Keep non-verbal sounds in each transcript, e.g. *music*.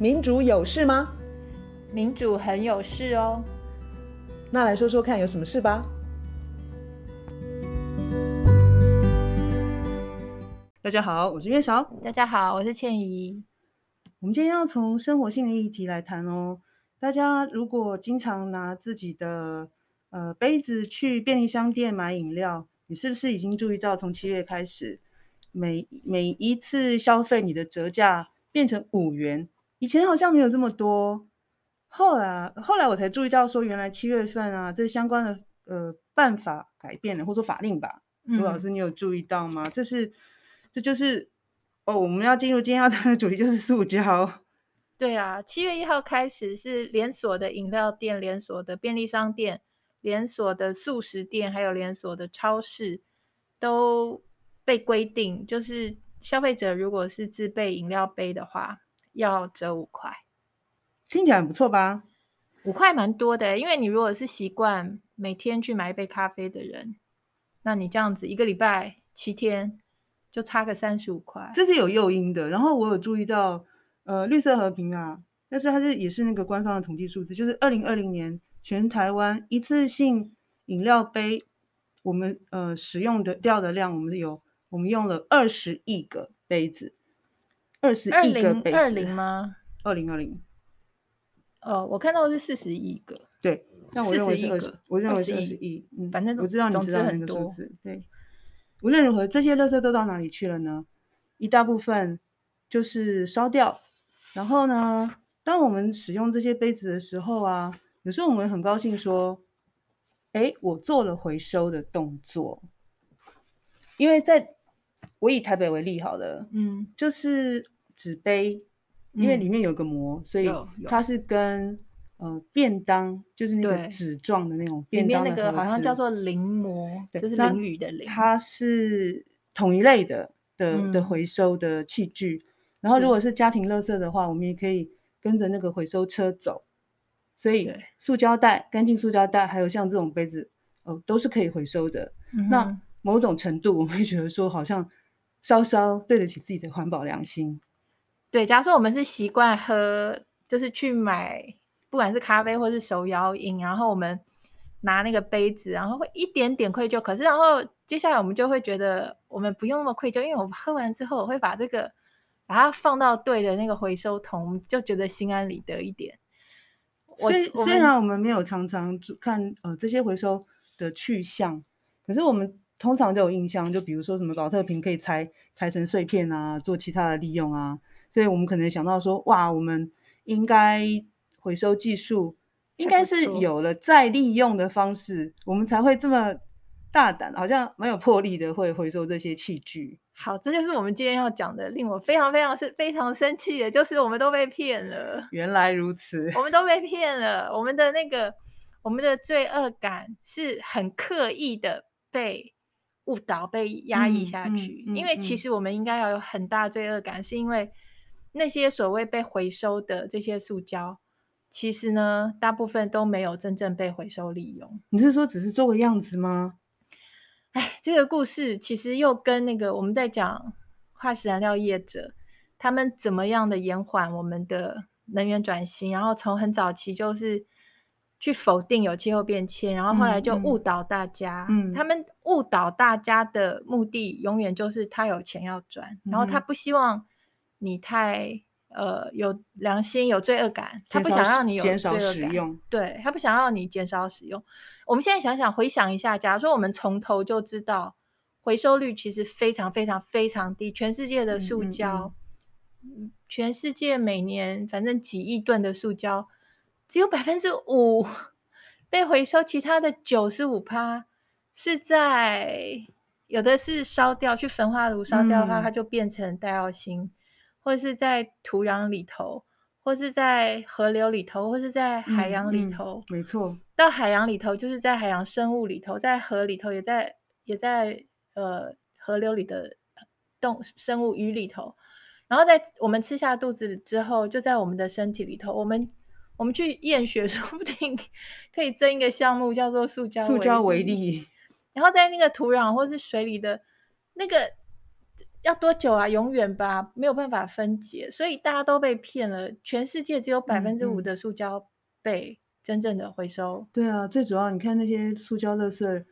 民主有事吗？民主很有事哦。那来说说看，有什么事吧？大家好，我是月韶。大家好，我是倩怡。我们今天要从生活性的议题来谈哦。大家如果经常拿自己的呃杯子去便利商店买饮料，你是不是已经注意到，从七月开始，每每一次消费你的折价变成五元？以前好像没有这么多，后来后来我才注意到说，原来七月份啊，这相关的呃办法改变了，或者说法令吧。卢、嗯、老师，你有注意到吗？这是这就是哦，我们要进入今天要谈的主题，就是塑胶。对啊，七月一号开始是连锁的饮料店、连锁的便利商店、连锁的素食店，还有连锁的超市都被规定，就是消费者如果是自备饮料杯的话。要折五块，听起来很不错吧？五块蛮多的，因为你如果是习惯每天去买一杯咖啡的人，那你这样子一个礼拜七天就差个三十五块，这是有诱因的。然后我有注意到，呃，绿色和平啊，但是它是也是那个官方的统计数字，就是二零二零年全台湾一次性饮料杯，我们呃使用的掉的量，我们有我们用了二十亿个杯子。二十亿个杯子，二零吗？二零二零。哦，我看到的是四十亿个。对，但我认为是二十，我认为是二十亿。嗯，反正我知道你知道那个数字。对，无论如何，这些垃圾都到哪里去了呢？一大部分就是烧掉。然后呢，当我们使用这些杯子的时候啊，有时候我们很高兴说：“哎，我做了回收的动作。”因为在我以台北为例好了，嗯，就是纸杯，因为里面有个膜，嗯、所以它是跟呃便当，就是那个纸状的那种便当的，里面那个好像叫做淋膜，对，就是淋雨的淋，它是同一类的的、嗯、的回收的器具。然后如果是家庭垃圾的话，我们也可以跟着那个回收车走。所以塑胶袋、干净塑胶袋，还有像这种杯子，哦、呃，都是可以回收的、嗯。那某种程度，我们会觉得说，好像。稍稍对得起自己的环保良心。对，假如说我们是习惯喝，就是去买，不管是咖啡或是手摇饮，然后我们拿那个杯子，然后会一点点愧疚。可是，然后接下来我们就会觉得，我们不用那么愧疚，因为我喝完之后，我会把这个把它放到对的那个回收桶，我们就觉得心安理得一点。虽虽然我们没有常常看呃这些回收的去向，可是我们。通常都有印象，就比如说什么宝特瓶可以拆拆成碎片啊，做其他的利用啊，所以我们可能想到说，哇，我们应该回收技术应该是有了再利用的方式，我们才会这么大胆，好像蛮有魄力的，会回收这些器具。好，这就是我们今天要讲的，令我非常非常是非常生气的，就是我们都被骗了。原来如此，我们都被骗了，我们的那个我们的罪恶感是很刻意的被。误导被压抑下去，嗯嗯嗯，因为其实我们应该要有很大罪恶感，是因为那些所谓被回收的这些塑胶，其实呢，大部分都没有真正被回收利用。你是说只是做个样子吗？哎，这个故事其实又跟那个我们在讲化石燃料业者他们怎么样的延缓我们的能源转型，然后从很早期就是。去否定有气候变迁，然后后来就误导大家。嗯，他们误导大家的目的永远就是他有钱要赚，嗯，然后他不希望你太呃有良心、有罪恶感，他不想让你有罪恶感。减少使用。对，他不想让你减少使用。我们现在想想，回想一下，假如说我们从头就知道回收率其实非常非常非常低，全世界的塑胶，嗯嗯嗯，全世界每年反正几亿吨的塑胶。只有百分之五被回收，其他的九十五趴是在有的是烧掉，去焚化炉烧掉的话，嗯，它就变成戴奥辛，或者是在土壤里头，或是在河流里头，或是在海洋里头。嗯嗯，没错，到海洋里头就是在海洋生物里头，在河里头也在也在呃河流里的动生物鱼里头，然后在我们吃下肚子之后，就在我们的身体里头，我们。我们去验血，*laughs* 说不定可以争一个项目，叫做塑胶塑胶为例。然后在那个土壤或是水里的那个要多久啊？永远吧，没有办法分解，所以大家都被骗了。全世界只有百分之五的塑胶被真正的回收。对啊，最主要你看那些塑胶垃圾，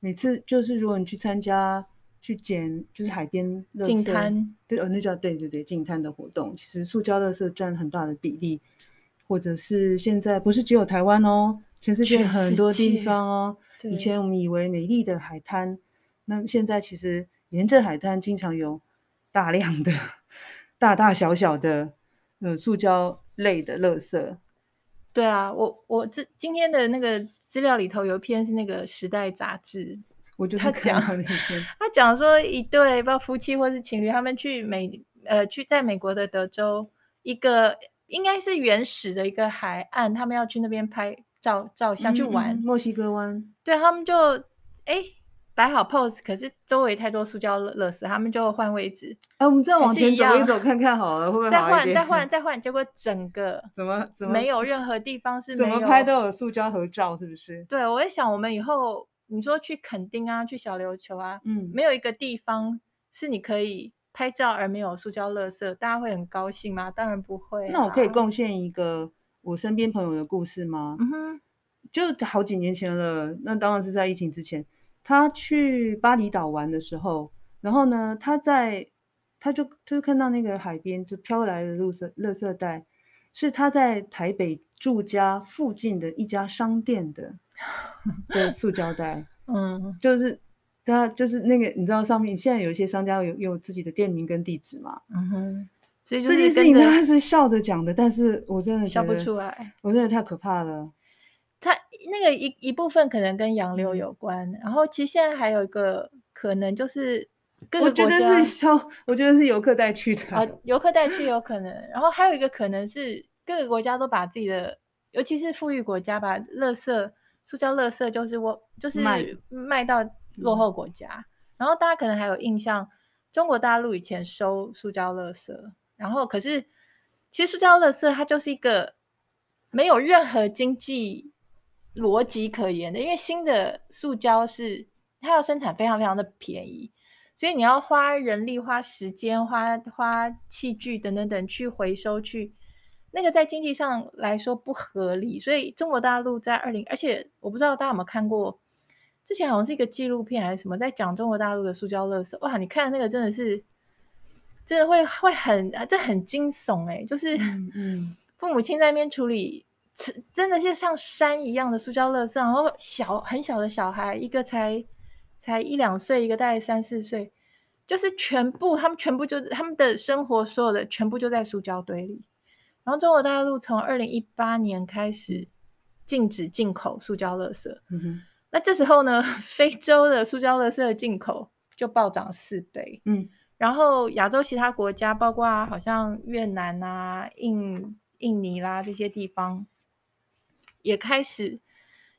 每次就是如果你去参加去捡，就是海边净滩，对，哦，那叫对对对净滩的活动，其实塑胶垃圾占很大的比例，或者是现在不是只有台湾哦，全世界很多地方哦。以前我们以为美丽的海滩，那现在其实。沿着海滩经常有大量的 *laughs* 大大小小的呃塑胶类的垃圾。对啊，我我这今天的那个资料里头有一篇是那个《时代》杂志，我就是看到那篇。*laughs* 他讲说一对不知道夫妻或是情侣，他们去美呃去在美国的德州一个应该是原始的一个海岸，他们要去那边拍照照相去玩。嗯嗯，墨西哥湾。对，他们就哎。摆好 pose，可是周围太多塑胶垃圾，他们就换位置。哎、啊，我们再往前走一走，看看好了，会不会再换？再换，*laughs* 再换，结果整个怎么怎么没有任何地方是怎么拍都有塑胶合照，是不是？对，我在想，我们以后你说去垦丁啊，去小琉球啊，嗯，没有一个地方是你可以拍照而没有塑胶垃圾，大家会很高兴吗？当然不会、啊。那我可以贡献一个我身边朋友的故事吗？嗯哼，就好几年前了，那当然是在疫情之前。他去巴厘岛玩的时候，然后呢，他在他就他就看到那个海边就飘来的绿色垃圾袋，是他在台北住家附近的一家商店的 *laughs* 的塑胶袋。*laughs* 嗯，就是他就是那个你知道上面现在有一些商家有有自己的店名跟地址嘛。嗯哼，所以这件事情他是笑着讲的，但是我真的笑不出来，我真的太可怕了。它那个一一部分可能跟洋流有关，然后其实现在还有一个可能就是各个国家，我觉得是消，我觉得是游客带去的啊，游客带去有可能，然后还有一个可能是各个国家都把自己的，尤其是富裕国家，把垃圾、塑胶垃圾就是我就是卖到落后国家，嗯，然后大家可能还有印象，中国大陆以前收塑胶垃圾，然后可是其实塑胶垃圾它就是一个没有任何经济。逻辑可言的，因为新的塑胶是它要生产非常非常的便宜，所以你要花人力、花时间、花花器具等等等去回收去，那个在经济上来说不合理。所以中国大陆在二零，而且我不知道大家有没有看过，之前好像是一个纪录片还是什么，在讲中国大陆的塑胶垃圾。哇，你看那个真的是，真的会会很这很惊悚哎、欸，就是嗯，父母亲在那边处理。真的是像山一样的塑胶垃圾，然后小很小的小孩，一个才才一两岁，一个大概三四岁，就是全部他们全部就他们的生活所有的全部就在塑胶堆里。然后中国大陆从二零一八年开始禁止进口塑胶垃圾，嗯哼，那这时候呢，*laughs* 非洲的塑胶垃圾的进口就暴涨四倍，嗯，然后亚洲其他国家，包括好像越南啊、印印尼啦这些地方。也开始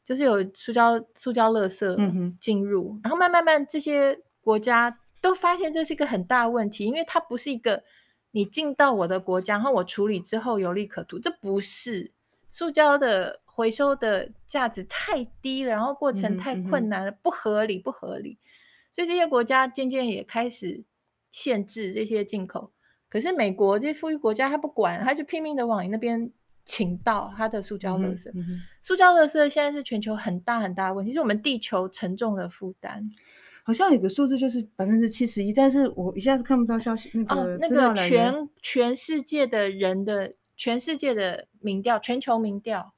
就是有塑胶塑胶垃圾进入，嗯，然后慢慢慢这些国家都发现这是一个很大问题，因为它不是一个你进到我的国家，然后我处理之后有利可图，这不是塑胶的回收的价值太低了，然后过程太困难了，嗯，不合理不合理，所以这些国家渐渐也开始限制这些进口。可是美国这些富裕国家他不管，他就拼命的往你那边。倾倒它的塑胶垃圾，嗯嗯、塑胶垃圾现在是全球很大很大的问题，是我们地球沉重的负担。好像有个数字就是百分之七十一，但是我一下子看不到消息。那个、哦、那个全全世界的人的全世界的民调，全球民调，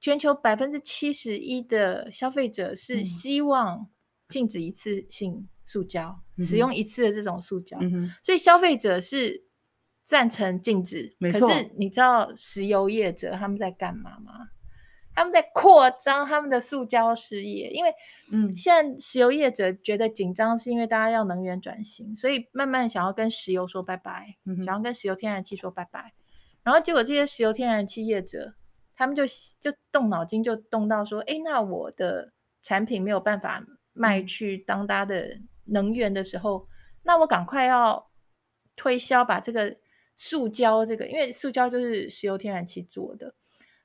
全球百分之七十一的消费者是希望禁止一次性塑胶、嗯，使用一次的这种塑胶，嗯、所以消费者是。赞成禁止，可是你知道石油业者他们在干嘛吗？他们在扩张他们的塑胶事业，因为嗯，现在石油业者觉得紧张，是因为大家要能源转型，所以慢慢想要跟石油说拜拜，嗯、想要跟石油天然气说拜拜。然后结果这些石油天然气业者，他们就就动脑筋，就动到说，哎，那我的产品没有办法卖去当大的能源的时候，嗯、那我赶快要推销把这个。塑胶这个，因为塑胶就是石油天然气做的，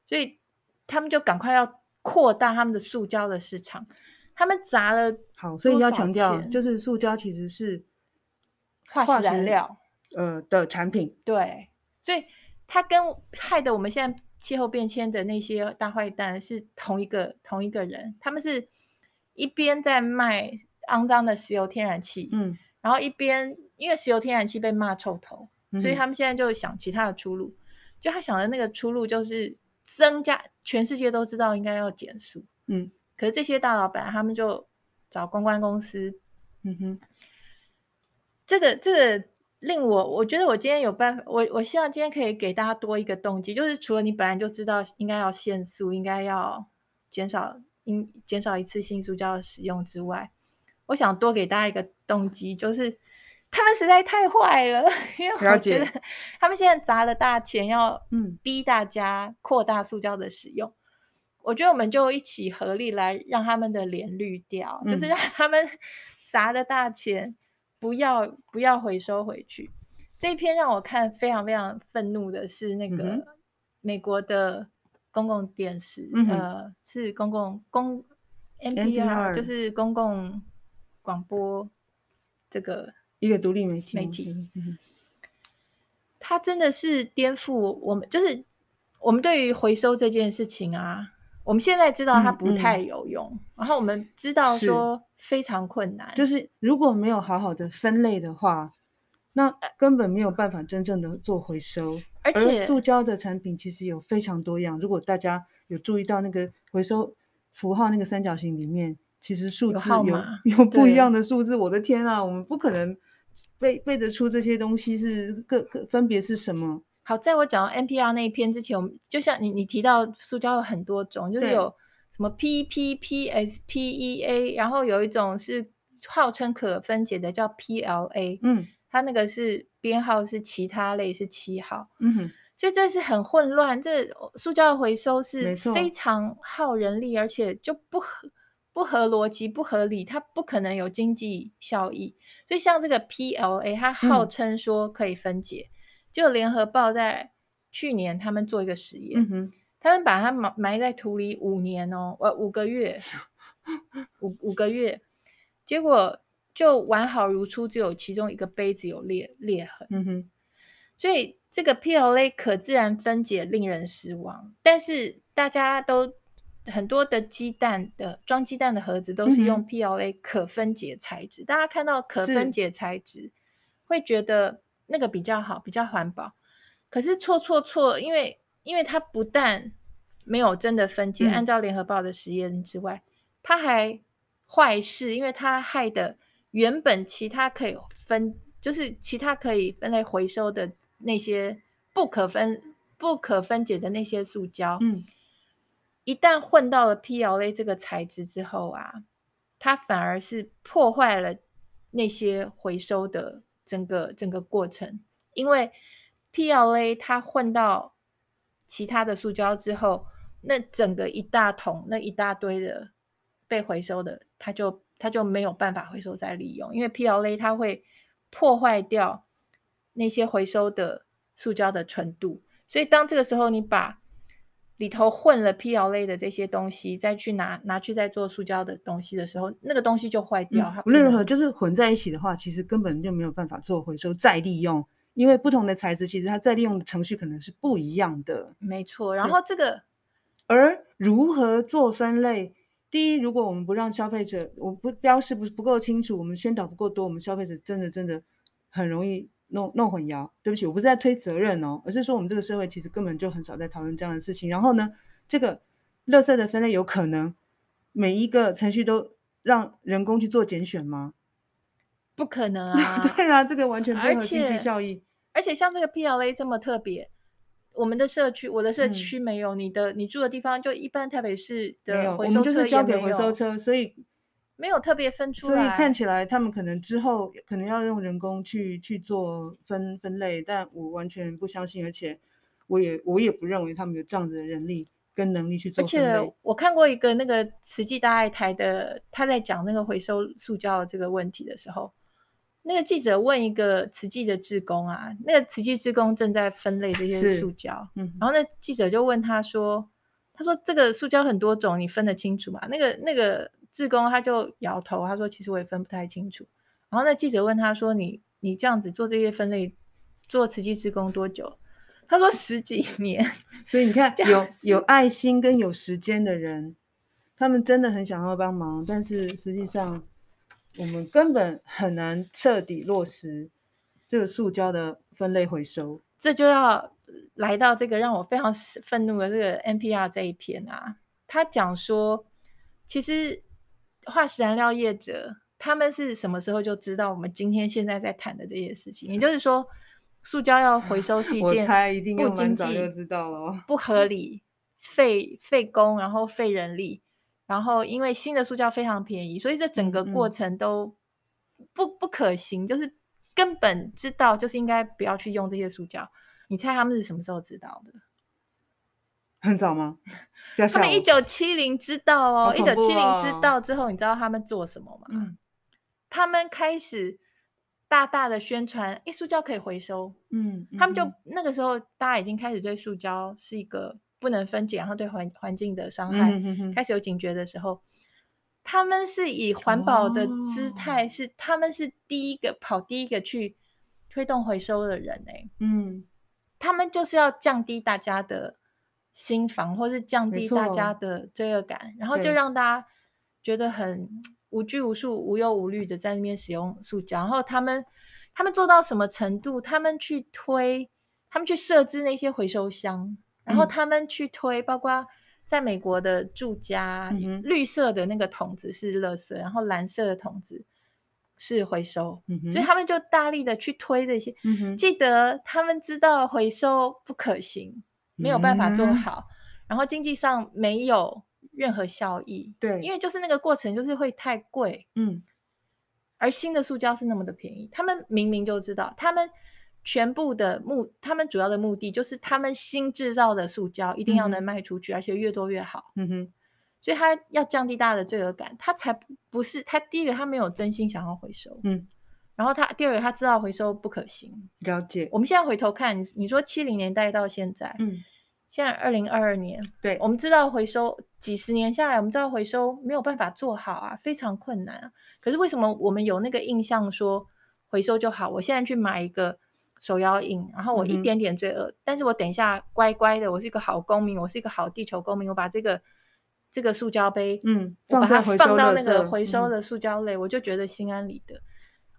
所以他们就赶快要扩大他们的塑胶的市场。他们砸了好，所以要强调，就是塑胶其实是化石燃料呃的产品。对，所以它跟害得我们现在气候变迁的那些大坏蛋是同一个同一个人，他们是一边在卖肮脏的石油天然气，嗯，然后一边因为石油天然气被骂臭头，嗯、所以他们现在就想其他的出路。就他想的那个出路就是增加，全世界都知道应该要减速，嗯，可是这些大老板他们就找公关公司，嗯哼，这个这个令我我觉得我今天有办法，我我希望今天可以给大家多一个动机，就是除了你本来就知道应该要限速，应该要减少应减少一次性塑胶的使用之外，我想多给大家一个动机，就是。他们实在太坏了，*laughs* 因为我觉得他们现在砸了大钱，要嗯逼大家扩大塑胶的使用。嗯、我觉得我们就一起合力来让他们的脸绿掉，嗯、就是让他们 *laughs* 砸的大钱不要不要回收回去。这一篇让我看非常非常愤怒的是那个美国的公共电视，嗯、呃，是公共公 NPR，NPR 就是公共广播这个。一个独立媒体，媒体，嗯，它真的是颠覆我们，就是我们对于回收这件事情啊，我们现在知道它不太有用，嗯嗯、然后我们知道说非常困难，就是如果没有好好的分类的话，那根本没有办法真正的做回收。而且，塑胶的产品其实有非常多样，如果大家有注意到那个回收符号那个三角形里面，其实数字有有，有不一样的数字，我的天啊，我们不可能。背背得出这些东西是各各分别是什么？好，在我讲到 NPR 那一篇之前，我们就像你你提到塑胶有很多种，就是有什么 PPPS、PEA，然后有一种是号称可分解的叫 PLA，嗯，它那个是编号是其他类是七号，嗯哼，所以这是很混乱。这塑胶的回收是非常耗人力，而且就不合不合逻辑、不合理，它不可能有经济效益。所以像这个 PLA，它号称说可以分解，嗯、就联合报在去年他们做一个实验，嗯、他们把它埋埋在土里五年哦，呃五个月，*laughs* 五五个月，结果就完好如初，只有其中一个杯子有裂裂痕。嗯、哼所以这个 PLA 可自然分解令人失望，但是大家都。很多的鸡蛋的装鸡蛋的盒子都是用 PLA 可分解材质，嗯、大家看到可分解材质是会觉得那个比较好，比较环保。可是错错错，因为因为它不但没有真的分解，嗯、按照联合报的实验之外，它还坏事，因为它害的原本其他可以分，就是其他可以分类回收的那些不可分不可分解的那些塑胶，嗯。一旦混到了 PLA 这个材质之后啊，它反而是破坏了那些回收的整个整个过程，因为 PLA 它混到其他的塑胶之后，那整个一大桶那一大堆的被回收的，它就它就没有办法回收再利用，因为 PLA 它会破坏掉那些回收的塑胶的纯度，所以当这个时候你把里头混了 PL 类的这些东西，再去拿拿去再做塑胶的东西的时候，那个东西就坏掉。无论如何，就是混在一起的话，其实根本就没有办法做回收再利用，因为不同的材质，其实它再利用的程序可能是不一样的。没错。然后这个，而如何做分类？第一，如果我们不让消费者，我不标示不不够清楚，我们宣导不够多，我们消费者真的真的很容易。弄弄混淆，对不起，我不是在推责任哦，而是说我们这个社会其实根本就很少在讨论这样的事情。然后呢，这个垃圾的分类有可能每一个程序都让人工去做拣选吗？*laughs* 不可能啊！对啊，这个完全没有经济效益。而且像这个 PLA 这么特别，我们的社区，我的社区没有，嗯、你的你住的地方就一般台北市的回收车也没有，我们就是交给回收车，所以。没有特别分出来，所以看起来他们可能之后可能要用人工去去做分分类，但我完全不相信，而且我也我也不认为他们有这样子的人力跟能力去做。而且我看过一个那个慈济大爱台的，他在讲那个回收塑胶的这个问题的时候，那个记者问一个慈济的志工啊，那个慈济志工正在分类这些塑胶，嗯，然后那记者就问他说，他说这个塑胶很多种，你分得清楚吗？那个那个。志工他就摇头，他说：“其实我也分不太清楚。”然后那记者问他说：“你你这样子做这些分类，做慈济志工多久？他说十几年。所以你看，有有爱心跟有时间的人，他们真的很想要帮忙，但是实际上我们根本很难彻底落实这个塑胶的分类回收。这就要来到这个让我非常愤怒的这个 NPR 这一篇啊，他讲说，其实化石燃料业者。他们是什么时候就知道我们今天现在在谈的这些事情？也就是说，塑胶要回收是一件不经济、不合理、费费工，然后费人力，然后因为新的塑胶非常便宜，所以这整个过程都不不可行，就是根本知道就是应该不要去用这些塑胶。你猜他们是什么时候知道的？*laughs* 很早吗？*laughs* 他们一九七零知道哦，一九七零知道之后，你知道他们做什么吗？嗯他们开始大大的宣传，诶，塑胶可以回收。嗯，他们就、嗯、那个时候，大家已经开始对塑胶是一个不能分解，然后对环环境的伤害、嗯、哼哼开始有警觉的时候，他们是以环保的姿态，哦、是他们是第一个跑第一个去推动回收的人诶。嗯，他们就是要降低大家的心房，或是降低大家的罪恶感，然后就让大家觉得很。无拘无束、无忧无虑的在那边使用塑胶，然后他们他们做到什么程度？他们去推，他们去设置那些回收箱，然后他们去推，包括在美国的住家，嗯、绿色的那个桶子是垃圾，然后蓝色的桶子是回收，嗯、所以他们就大力的去推这些。嗯、记得他们知道回收不可行，没有办法做好，嗯、然后经济上没有。任何效益，对，因为就是那个过程就是会太贵，嗯，而新的塑胶是那么的便宜，他们明明就知道，他们全部的目，他们主要的目的就是他们新制造的塑胶一定要能卖出去，嗯、而且越多越好，嗯哼，所以他要降低大家的罪恶感，他才不是他第一个他没有真心想要回收，嗯，然后他第二个他知道回收不可行，了解，我们现在回头看，你说七零年代到现在，嗯。现在二零二二年，对，我们知道回收几十年下来，我们知道回收没有办法做好啊，非常困难啊。可是为什么我们有那个印象说回收就好？我现在去买一个手摇饮，然后我一点点罪恶，嗯、但是我等一下乖乖的，我是一个好公民，我是一个好地球公民，我把这个这个塑胶杯，嗯，我把它放到那个回收的塑胶类，嗯、我就觉得心安理得。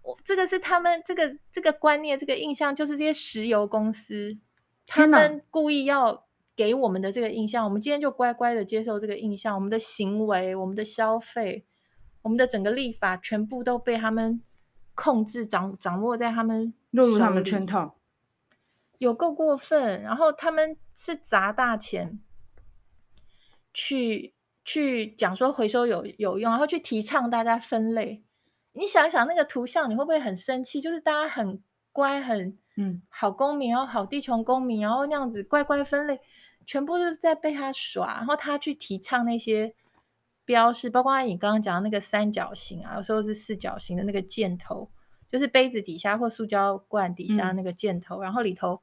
我这个是他们这个这个观念，这个印象，就是这些石油公司他们故意要。给我们的这个印象，我们今天就乖乖的接受这个印象。我们的行为、我们的消费、我们的整个立法，全部都被他们控制、掌掌握在他们落入他们圈套，有够过分。然后他们是砸大钱去去讲说回收有有用，然后去提倡大家分类。你想一想那个图像，你会不会很生气？就是大家很乖、很嗯好公民，然后好地球公民，然后那样子乖乖分类。全部是在被他耍，然后他去提倡那些标识，包括你刚刚讲的那个三角形啊，有时候是四角形的那个箭头，就是杯子底下或塑胶罐底下那个箭头，嗯、然后里头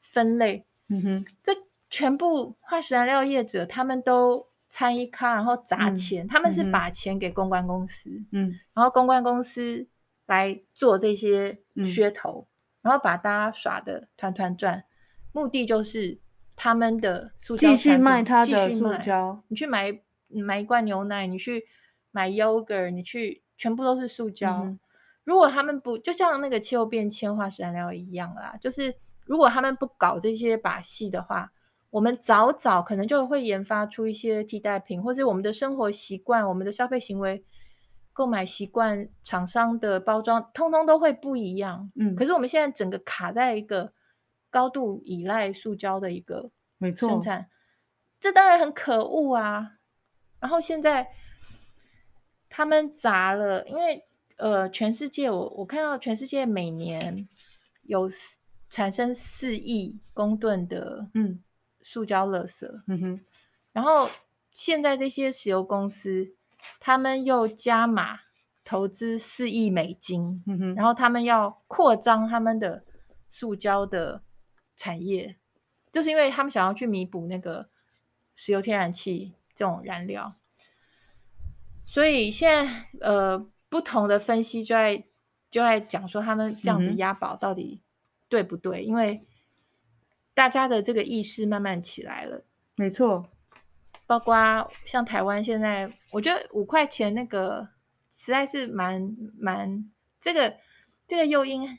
分类。嗯哼，这全部化石燃料业者他们都参与咖，然后砸钱，嗯、他们是把钱给公关公司，嗯，然后公关公司来做这些噱头，嗯、然后把大家耍的团团转，目的就是。他们的塑胶继续卖他的塑胶，你去买买一罐牛奶，你去买 yogurt，你去全部都是塑胶。嗯、如果他们不，就像那个气候变迁、化石燃料一样啦，就是如果他们不搞这些把戏的话，我们早早可能就会研发出一些替代品，或是我们的生活习惯、我们的消费行为、购买习惯、厂商的包装，通通都会不一样。嗯，可是我们现在整个卡在一个。高度依赖塑胶的一个生产，这当然很可恶啊。然后现在他们砸了，因为呃，全世界我我看到全世界每年有产生四亿公吨的嗯塑胶垃圾，嗯哼。然后现在这些石油公司，他们又加码投资四亿美金，嗯哼。然后他们要扩张他们的塑胶的。产业就是因为他们想要去弥补那个石油、天然气这种燃料，所以现在呃不同的分析就在就在讲说他们这样子押宝到底对不对？嗯、因为大家的这个意识慢慢起来了，没错。包括像台湾现在，我觉得五块钱那个实在是蛮蛮这个这个诱因，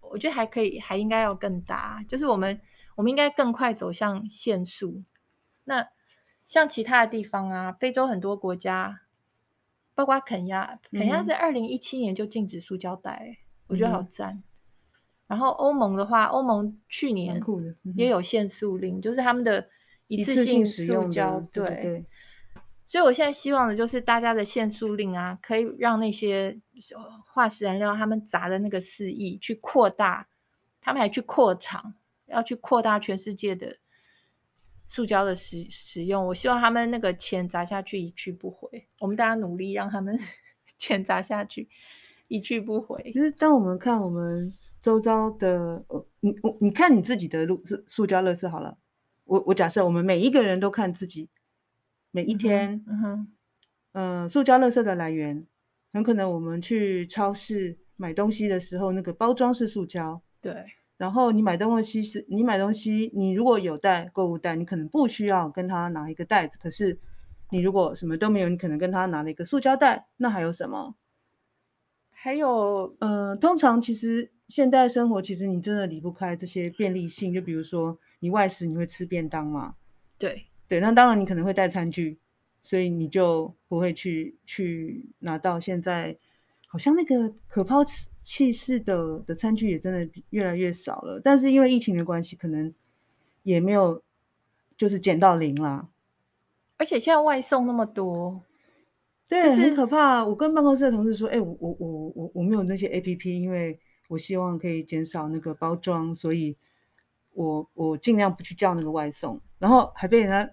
我觉得还可以，还应该要更大。就是我们我们应该更快走向限速。那像其他的地方啊，非洲很多国家，包括肯亚，肯亚在二零一七年就禁止塑胶袋，嗯，我觉得好赞。然后欧盟的话，欧盟去年也有限塑令，嗯，就是他们的。一次性塑胶，对，对，对，所以我现在希望的就是大家的限塑令啊，可以让那些化石燃料他们砸的那个四亿去扩大，他们还去扩厂，要去扩大全世界的塑胶的使使用。我希望他们那个钱砸下去一去不回，我们大家努力让他们 *laughs* 钱砸下去一去不回。就是当我们看我们周遭的，呃，你我你看你自己的路塑塑胶垃圾好了。我我假设我们每一个人都看自己每一天，嗯哼，嗯、呃，塑胶垃圾的来源，很可能我们去超市买东西的时候，那个包装是塑胶，对。然后你买东西是，你买东西，你如果有带购物袋，你可能不需要跟他拿一个袋子。可是你如果什么都没有，你可能跟他拿了一个塑胶袋。那还有什么？还有，嗯、呃，通常其实现代生活，其实你真的离不开这些便利性，就比如说。你外食你会吃便当嘛？对对，那当然你可能会带餐具，所以你就不会去去拿到。现在好像那个可抛弃式的的餐具也真的越来越少了。但是因为疫情的关系，可能也没有就是减到零啦。而且现在外送那么多，对，就是很可怕。我跟办公室的同事说：“哎、欸，我我我我我没有那些 APP，因为我希望可以减少那个包装，所以。”我我尽量不去叫那个外送，然后还被人家，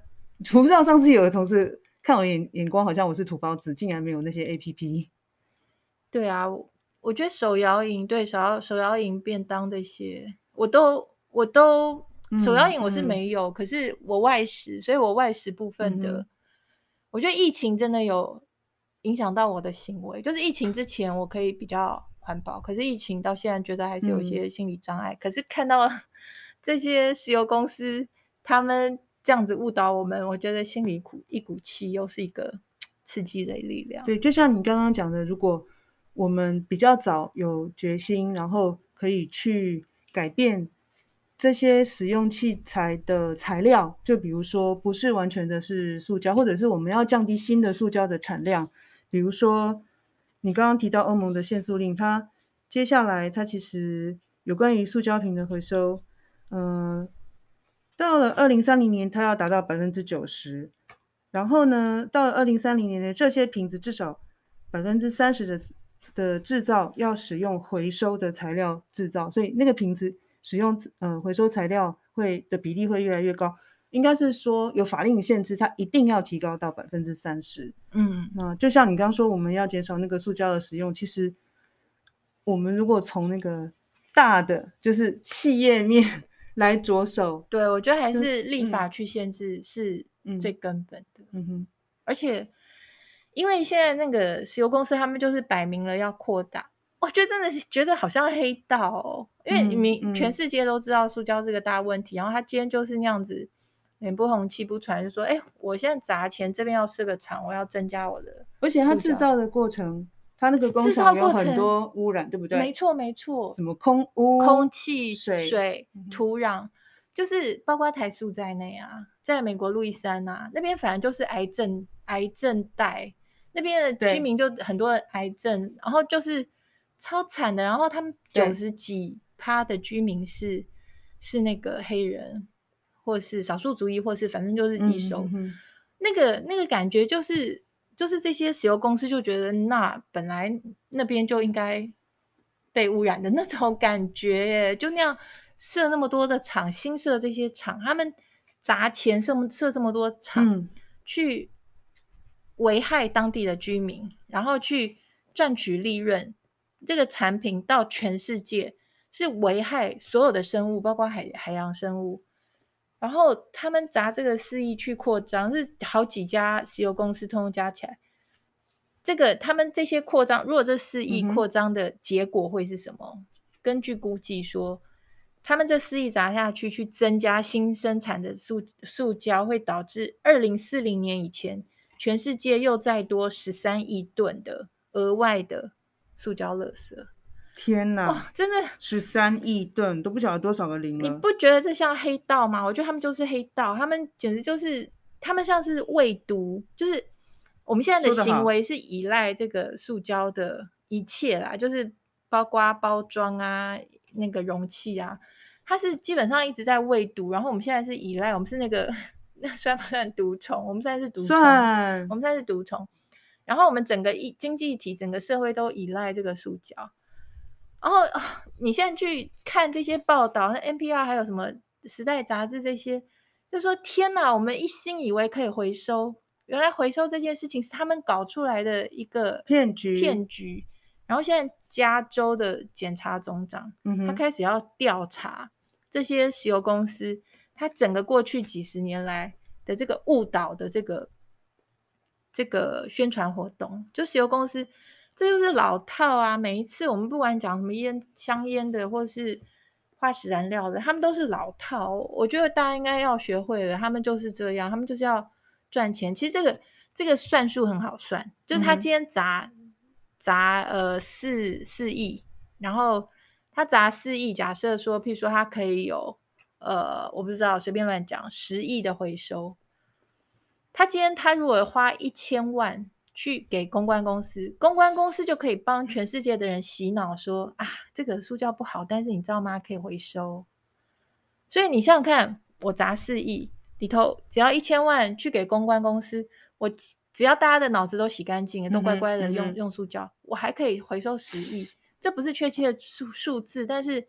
我不知道上次有的同事看我眼眼光，好像我是土包子，竟然没有那些 APP。*laughs* 对啊，我觉得手摇饮对手摇手摇饮便当这些，我都我都手摇饮我是没有，可是我外食，所以我外食部分的，嗯、我觉得疫情真的有影响到我的行为。就是疫情之前我可以比较环保，可是疫情到现在觉得还是有一些心理障碍。嗯、可是看到。*laughs* 这些石油公司，他们这样子误导我们，我觉得心里苦一股气，又是一个刺激的力量。对，就像你刚刚讲的，如果我们比较早有决心，然后可以去改变这些使用器材的材料，就比如说不是完全的是塑胶，或者是我们要降低新的塑胶的产量。比如说你刚刚提到欧盟的限塑令，它接下来它其实有关于塑胶瓶的回收。嗯、到了二零三零年，它要达到百分之九十。然后呢，到了二零三零年呢这些瓶子至少百分之三十的的制造要使用回收的材料制造，所以那个瓶子使用呃回收材料会的比例会越来越高。应该是说有法令限制，它一定要提高到百分之三十。嗯，那就像你刚刚说，我们要减少那个塑胶的使用，其实我们如果从那个大的就是企业面。来着手，对，我觉得还是立法去限制是最根本的。嗯哼，而且因为现在那个石油公司，他们就是摆明了要扩大，我觉得真的是觉得好像黑道哦。因为你全世界都知道塑胶这个大问题，然后他今天就是那样子脸不红气不喘，就说：“哎，我现在砸钱，这边要设个厂，我要增加我的。”而且他制造的过程。它那个工厂有很多污染，对不对？没错，没错。什么空污、空气、水、水、土壤，嗯、就是包括台塑在内啊。在美国路易斯安那那边，反正就是癌症癌症带，那边的居民就很多癌症，然后就是超惨的。然后他们九十几趴的居民是是那个黑人，或是少数族裔，或是反正就是低收。那个那个感觉就是。就是这些石油公司就觉得，那本来那边就应该被污染的那种感觉耶，就那样设那么多的厂，新设这些厂，他们砸钱设设这么多厂，嗯、去危害当地的居民，然后去赚取利润。这个产品到全世界是危害所有的生物，包括海海洋生物。然后他们砸这个四亿去扩张，是好几家石油公司通通加起来，这个他们这些扩张，如果这四亿扩张的结果会是什么？嗯、根据估计说，他们这四亿砸下去，去增加新生产的塑塑胶，会导致二零四零年以前，全世界又再多十三亿吨的额外的塑胶垃圾。天哪！真的十三亿吨都不晓得多少个零了。你不觉得这像黑道吗？我觉得他们就是黑道，他们简直就是他们像是喂毒，就是我们现在的行为是依赖这个塑胶的一切啦，就是包括包装啊、那个容器啊，它是基本上一直在喂毒。然后我们现在是依赖，我们是那个那算不算毒虫？我们现在是毒虫，算我们现在是毒虫。然后我们整个一经济体、整个社会都依赖这个塑胶。然后你现在去看这些报道，那 NPR 还有什么《时代》杂志这些，就说天哪，我们一心以为可以回收，原来回收这件事情是他们搞出来的一个骗局。骗局。然后现在加州的检察总长，嗯，他开始要调查这些石油公司，他整个过去几十年来的这个误导的这个这个宣传活动，就石油公司。这就是老套啊！每一次我们不管讲什么烟、香烟的，或是化石燃料的，他们都是老套。我觉得大家应该要学会了，他们就是这样，他们就是要赚钱。其实这个这个算数很好算，就是他今天砸、嗯、砸呃四四亿，然后他砸四亿，假设说，譬如说他可以有呃，我不知道随便乱讲十亿的回收，他今天他如果花一千万。去给公关公司，公关公司就可以帮全世界的人洗脑说啊，这个塑胶不好，但是你知道吗？可以回收。所以你想想看，我砸四亿里头，只要一千万去给公关公司，我只要大家的脑子都洗干净，都乖乖的用、嗯、用塑胶，我还可以回收十亿。这不是确切的数数字，但是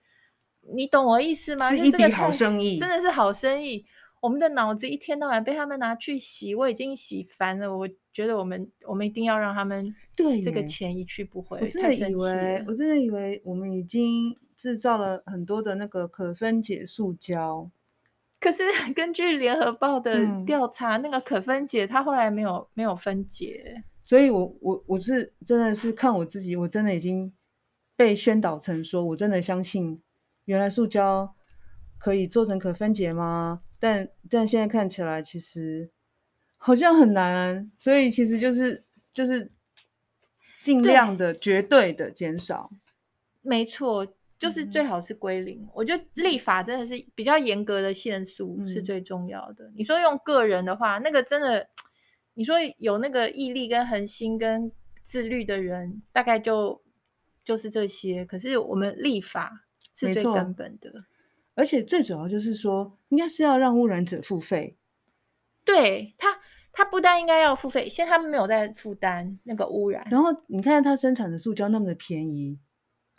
你懂我意思吗？是一笔好生意，真的是好生意。我们的脑子一天到晚被他们拿去洗，我已经洗烦了。我觉得我们我们一定要让他们对这个钱一去不回。我真的以为，我真的以为我们已经制造了很多的那个可分解塑胶。可是 *laughs* 根据联合报的调查，嗯、那个可分解它后来没有没有分解。所以我我我是真的是看我自己，我真的已经被宣导成说，我真的相信原来塑胶可以做成可分解吗？但但现在看起来，其实好像很难，所以其实就是就是尽量的绝对的减少。没错，就是最好是归零。嗯。我觉得立法真的是比较严格的限速是最重要的。嗯。你说用个人的话，那个真的，你说有那个毅力跟恒心跟自律的人，大概就就是这些。可是我们立法是最根本的。而且最主要就是说，应该是要让污染者付费。对他，他不但应该要付费，现在他们没有在负担那个污染。然后你看他生产的塑胶那么的便宜，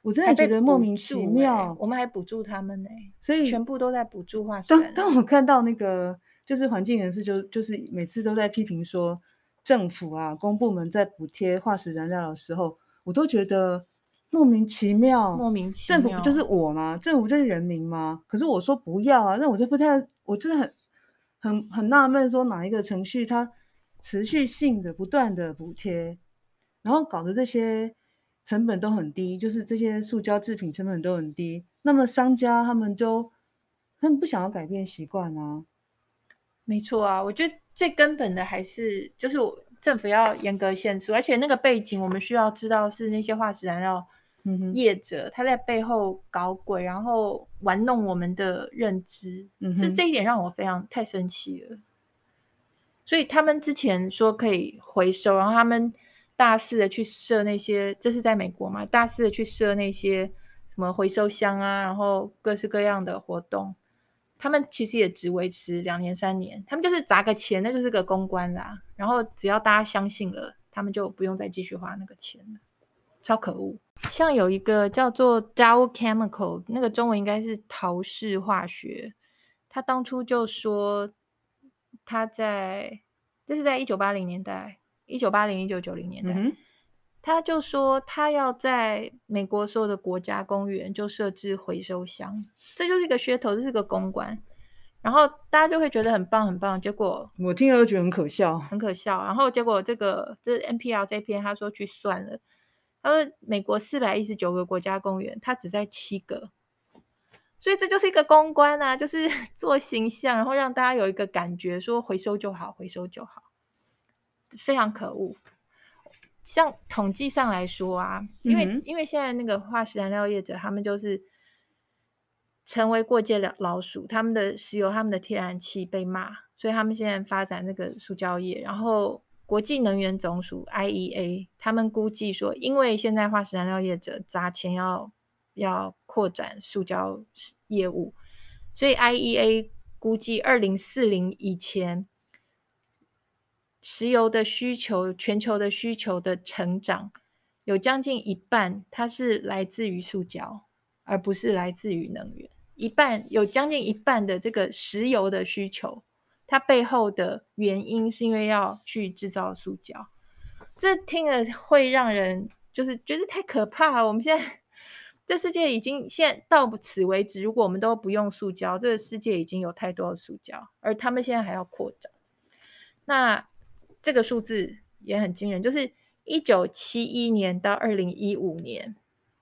我真的觉得莫名其妙。欸、我们还补助他们呢、欸，所以全部都在补助化石。当当我看到那个就是环境人士就就是每次都在批评说政府啊公部门在补贴化石燃料的时候，我都觉得。莫名其妙，莫名其妙，政府不就是我吗？政府不就是人民吗？可是我说不要啊，那我就不太，我真的很很很纳闷，说哪一个程序它持续性的不断的补贴，然后搞得这些成本都很低，就是这些塑胶制品成本都很低，那么商家他们就他们不想要改变习惯啊。没错啊，我觉得最根本的还是就是我政府要严格限速，而且那个背景我们需要知道是那些化石燃料。业者他在背后搞鬼，然后玩弄我们的认知，嗯、是这一点让我非常太生气了。所以他们之前说可以回收，然后他们大肆的去设那些，这是在美国嘛？大肆的去设那些什么回收箱啊，然后各式各样的活动，他们其实也只维持两年三年，他们就是砸个钱，那就是个公关啦。然后只要大家相信了，他们就不用再继续花那个钱了，超可恶。像有一个叫做 Dow Chemical，那个中文应该是陶氏化学。他当初就说他在，这是在一九八零年代，一九八零一九九零年代，嗯，他就说他要在美国所有的国家公园就设置回收箱，这就是一个噱头，这是个公关。然后大家就会觉得很棒很棒，结果我听了都觉得很可笑，很可笑。然后结果这个这 NPR 这篇他说去算了，他说美国四百一十九个国家公园，它只在七个，所以这就是一个公关啊，就是 *laughs* 做形象，然后让大家有一个感觉说回收就好，回收就好，非常可恶。像统计上来说啊，因为、嗯、因为现在那个化石燃料业者，他们就是。成为过街老鼠，他们的石油、他们的天然气被骂，所以他们现在发展那个塑胶业。然后国际能源总署 IEA 他们估计说，因为现在化石燃料业者砸钱要要扩展塑胶业务，所以 IEA 估计二零四零以前，石油的需求、全球的需求的成长有将近一半，它是来自于塑胶，而不是来自于能源。一半有将近一半的这个石油的需求，它背后的原因是因为要去制造塑胶，这听了会让人就是觉得太可怕了。我们现在这世界已经现在到此为止，如果我们都不用塑胶，这个世界已经有太多的塑胶，而他们现在还要扩张。那这个数字也很惊人，就是一九七一年到二零一五年，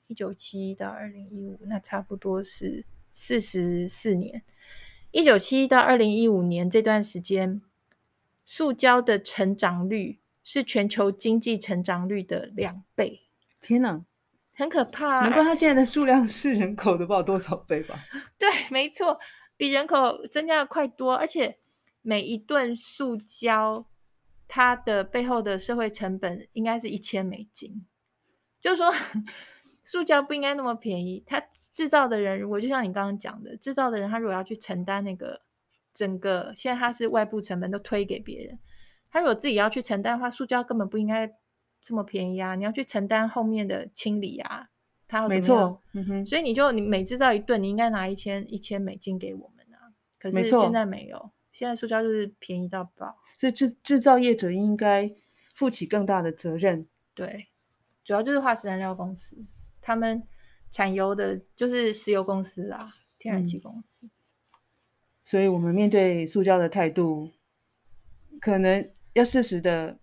一九七一到二零一五，那差不多是。四十四年，一九七一到二零一五年这段时间，塑胶的成长率是全球经济成长率的两倍。天哪，很可怕！难怪它现在的数量是人口的不知道多少倍吧？*laughs* 对，没错，比人口增加的快多，而且每一吨塑胶，它的背后的社会成本应该是一千美金，就是说。塑胶不应该那么便宜，它制造的人如果就像你刚刚讲的，制造的人他如果要去承担那个整个，现在他是外部成本都推给别人，他如果自己要去承担的话，塑胶根本不应该这么便宜啊！你要去承担后面的清理啊，他？没错，嗯哼，所以你就你每制造一顿，你应该拿一千一千美金给我们啊。可是现在没有，现在塑胶就是便宜到爆，所以制制造业者应该负起更大的责任。对，主要就是化石燃料公司。他们产油的就是石油公司啦，天然气公司。嗯，所以我们面对塑胶的态度，可能要适时的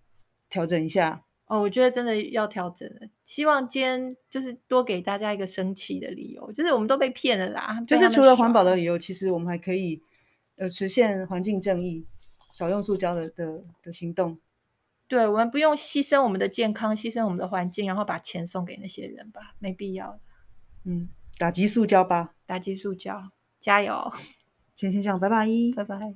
调整一下。哦，我觉得真的要调整了。希望今天就是多给大家一个生气的理由，就是我们都被骗了啦。就是除了环保的理由，其实我们还可以呃实现环境正义，少用塑胶的的的行动。对，我们不用牺牲我们的健康，牺牲我们的环境，然后把钱送给那些人吧，没必要的。嗯，打击塑胶吧，打击塑胶，加油！先先这样，拜拜，拜拜。